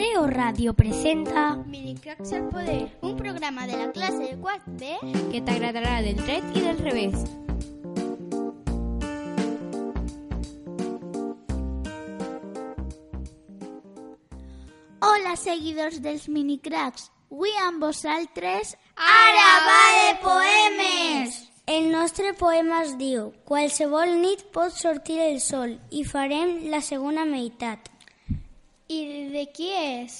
Teo Radio presenta Minicracks al poder, un programa de la clase de quart B que t'agradarà del dret i del revés. Hola, seguidors dels Minicracks. Avui amb vosaltres... Ara va de poemes! El nostre poema es diu Qualsevol nit pot sortir el sol i farem la segona meitat. I de qui és?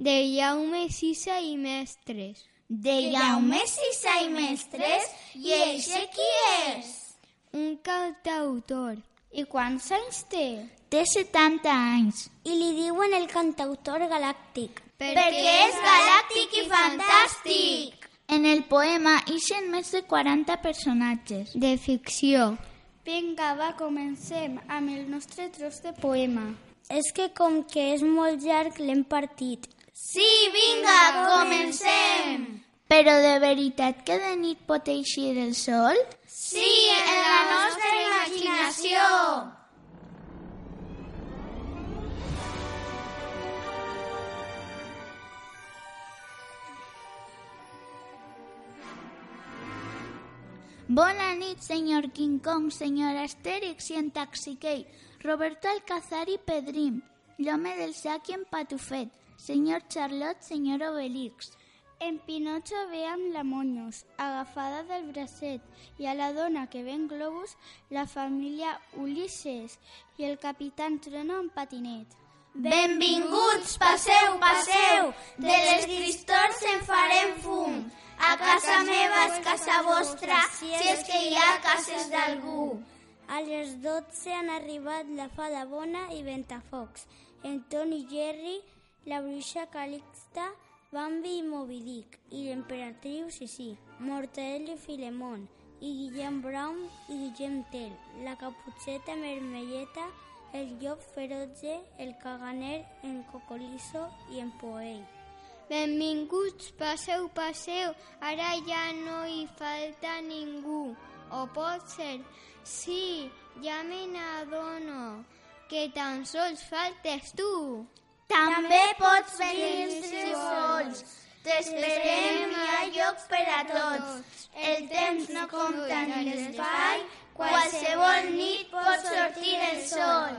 De Jaume Sisa i Mestres. De Jaume Sisa i Mestres? I eixe qui és? Un cantautor. I quants anys té? Té 70 anys. I li diuen el cantautor galàctic. Perquè és galàctic i fantàstic! En el poema ixen més de 40 personatges. De ficció. Vinga, va, comencem amb el nostre tros de poema. És que com que és molt llarg l'hem partit. Sí, vinga, comencem! Però de veritat que de nit pot eixir el sol? Sí, en Bona nit, senyor King Kong, senyor Astèrix i en Taxiquei, Roberto Alcázar i Pedrim, l'home del sac i en Patufet, senyor Charlotte, senyor Obelix. En Pinocho ve amb la Monyos, agafada del bracet, i a la dona que ven globus, la família Ulisses i el capitán Trueno en patinet. Benvinguts, passeu, passeu, de les cristors en farem fum. A casa meva és casa vostra, si és que hi ha cases d'algú. A les 12 han arribat la fada bona i Ventafocs, en Toni Jerry, la bruixa Calixta, Bambi i Moby Dick, i l'emperatriu Sissi, Mortadell i Filemón, i Guillem Brown i Guillem Tell, la caputxeta mermelleta, el llop ferotge, el caganer, en Cocolizo i en Poell. Benvinguts, passeu, passeu, ara ja no hi falta ningú. O pot ser, sí, ja me n'adono, que tan sols faltes tu. També pots venir sols. T'esperem, hi ha lloc per a tots. El temps no compta ni l'espai, qualsevol nit pot sortir el sol.